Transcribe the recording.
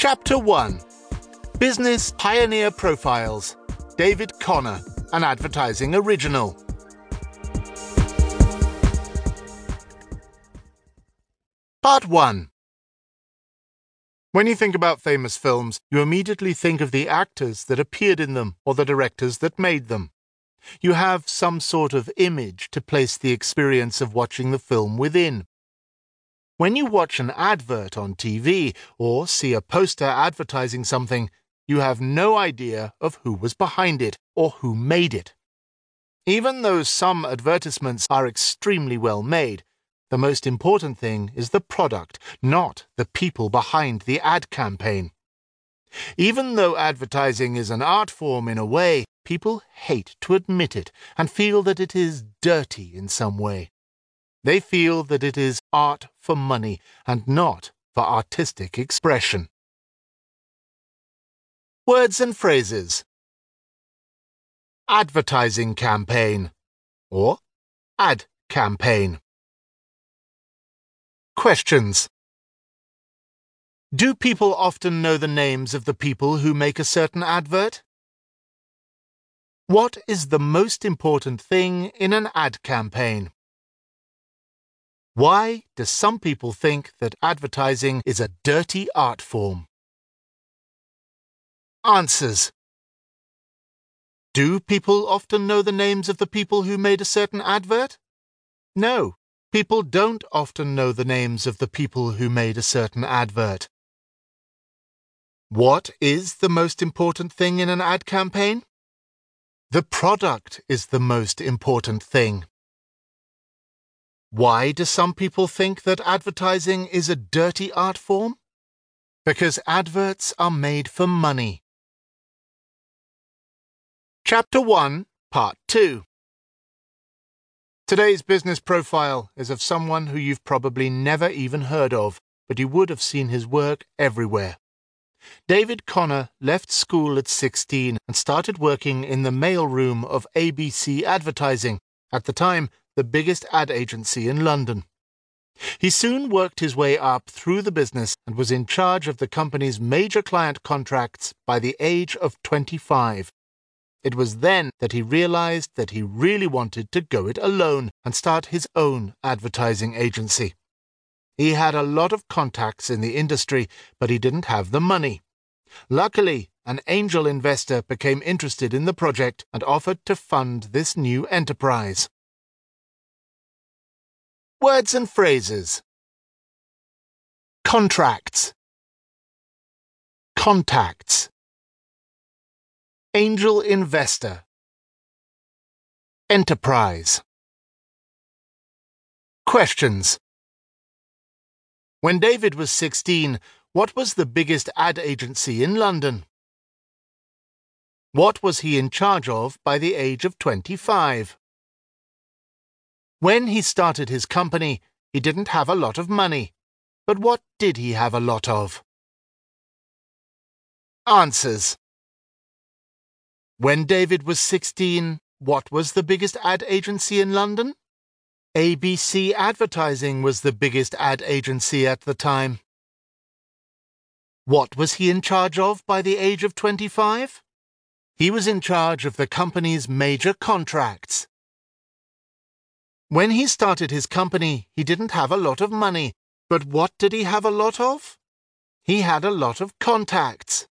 Chapter 1 Business Pioneer Profiles David Connor, an advertising original. Part 1 When you think about famous films, you immediately think of the actors that appeared in them or the directors that made them. You have some sort of image to place the experience of watching the film within. When you watch an advert on TV or see a poster advertising something, you have no idea of who was behind it or who made it. Even though some advertisements are extremely well made, the most important thing is the product, not the people behind the ad campaign. Even though advertising is an art form in a way, people hate to admit it and feel that it is dirty in some way. They feel that it is art for money and not for artistic expression. Words and phrases Advertising campaign or ad campaign. Questions Do people often know the names of the people who make a certain advert? What is the most important thing in an ad campaign? Why do some people think that advertising is a dirty art form? Answers Do people often know the names of the people who made a certain advert? No. People don't often know the names of the people who made a certain advert. What is the most important thing in an ad campaign? The product is the most important thing. Why do some people think that advertising is a dirty art form? Because adverts are made for money. Chapter 1, Part 2 Today's business profile is of someone who you've probably never even heard of, but you would have seen his work everywhere. David Connor left school at 16 and started working in the mailroom of ABC Advertising, at the time the biggest ad agency in London. He soon worked his way up through the business and was in charge of the company's major client contracts by the age of 25. It was then that he realized that he really wanted to go it alone and start his own advertising agency. He had a lot of contacts in the industry, but he didn't have the money. Luckily, an angel investor became interested in the project and offered to fund this new enterprise. Words and phrases. Contracts. Contacts. Angel Investor. Enterprise. Questions. When David was 16, what was the biggest ad agency in London? What was he in charge of by the age of 25? When he started his company, he didn't have a lot of money. But what did he have a lot of? Answers when David was 16, what was the biggest ad agency in London? ABC Advertising was the biggest ad agency at the time. What was he in charge of by the age of 25? He was in charge of the company's major contracts. When he started his company, he didn't have a lot of money. But what did he have a lot of? He had a lot of contacts.